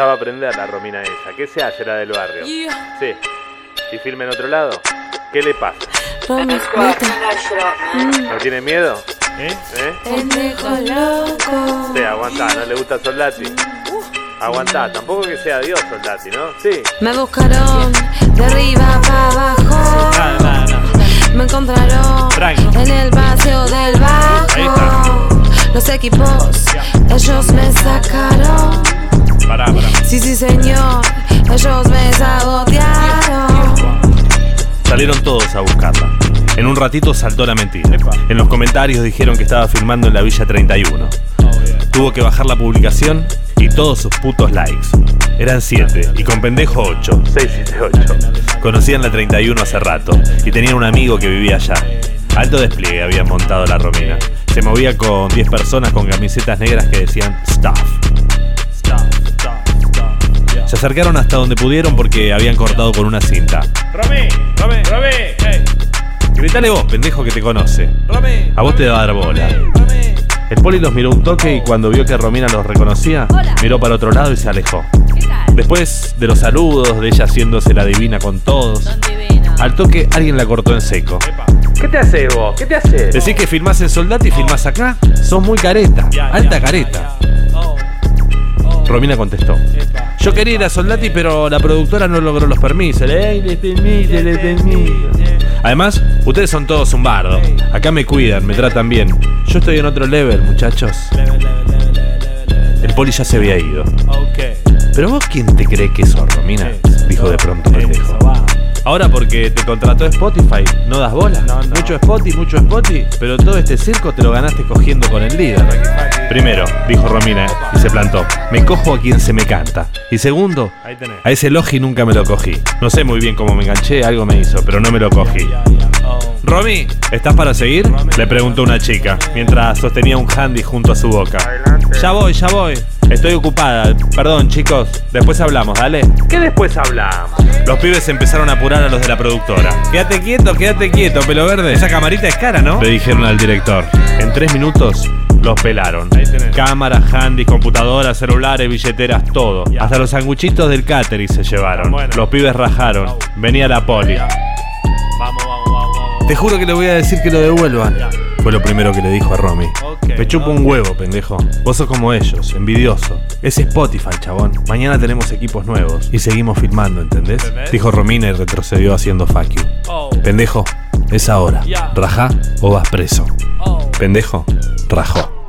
costaba aprender la Romina esa. ¿Qué se hace la del barrio? Sí. ¿Y firme en otro lado? ¿Qué le pasa? Romy, ¿No tiene miedo? ¿Eh? ¿Eh? Sí, aguantá, ¿no le gusta Soldati? Aguantá, tampoco que sea Dios Soldati, ¿no? Sí. Me buscaron de arriba para abajo. Nada, nada, nada. Me encontraron en el paseo del bajo. Los equipos, ellos me señor, ellos me sabotearon. Salieron todos a buscarla. En un ratito saltó la mentira. En los comentarios dijeron que estaba filmando en la Villa 31. Oh, yeah. Tuvo que bajar la publicación y todos sus putos likes. Eran 7 y con pendejo 8. 678. Conocían la 31 hace rato y tenían un amigo que vivía allá. Alto despliegue habían montado la Romina. Se movía con 10 personas con camisetas negras que decían Staff. Se acercaron hasta donde pudieron porque habían cortado con una cinta. Romy, Romy, Romy, hey, Gritale vos, pendejo que te conoce. Romy. A vos te va a dar bola. El poli los miró un toque y cuando vio que Romina los reconocía, miró para otro lado y se alejó. Después de los saludos, de ella haciéndose la divina con todos, al toque alguien la cortó en seco. Epa. ¿Qué te haces vos? ¿Qué te haces? Decís que filmás en Soldati y filmás acá. Sos muy careta, alta careta. Romina contestó. Epa. Yo quería ir a Soldati, pero la productora no logró los permisos. Además, ustedes son todos un bardo. Acá me cuidan, me tratan bien. Yo estoy en otro level, muchachos. El poli ya se había ido. ¿Pero vos quién te cree que sos, Romina? Dijo de pronto pendejo. Ahora porque te contrató Spotify, ¿no das bola? No, no. Mucho Spotify, mucho Spotify, pero todo este circo te lo ganaste cogiendo con el líder. Primero, dijo Romina y se plantó, me cojo a quien se me canta. Y segundo, a ese Logi nunca me lo cogí. No sé muy bien cómo me enganché, algo me hizo, pero no me lo cogí. Oh. Romy, ¿estás para seguir? Le preguntó una chica, mientras sostenía un handy junto a su boca. Ya voy, ya voy. Estoy ocupada. Perdón, chicos. Después hablamos, dale. ¿Qué después hablamos? Los pibes empezaron a apurar a los de la productora. Quédate quieto, quédate quieto, pelo verde. Esa camarita es cara, ¿no? Le dijeron al director. En tres minutos los pelaron. Ahí tenés. Cámaras, handys, computadoras, celulares, billeteras, todo. Hasta los sanguchitos del catering se llevaron. Bueno. Los pibes rajaron. Venía la poli. Vamos, vamos, vamos, vamos. Te juro que le voy a decir que lo devuelvan. Fue lo primero que le dijo a Romy. Ok, Me chupo un huevo, pendejo. Vos sos como ellos, envidioso. Es Spotify, chabón. Mañana tenemos equipos nuevos y seguimos filmando, ¿entendés? ¿Entendés? Dijo Romina y retrocedió haciendo fuck you. Oh, Pendejo, es ahora. Ya. Rajá o vas preso. oh. Pendejo, rajó.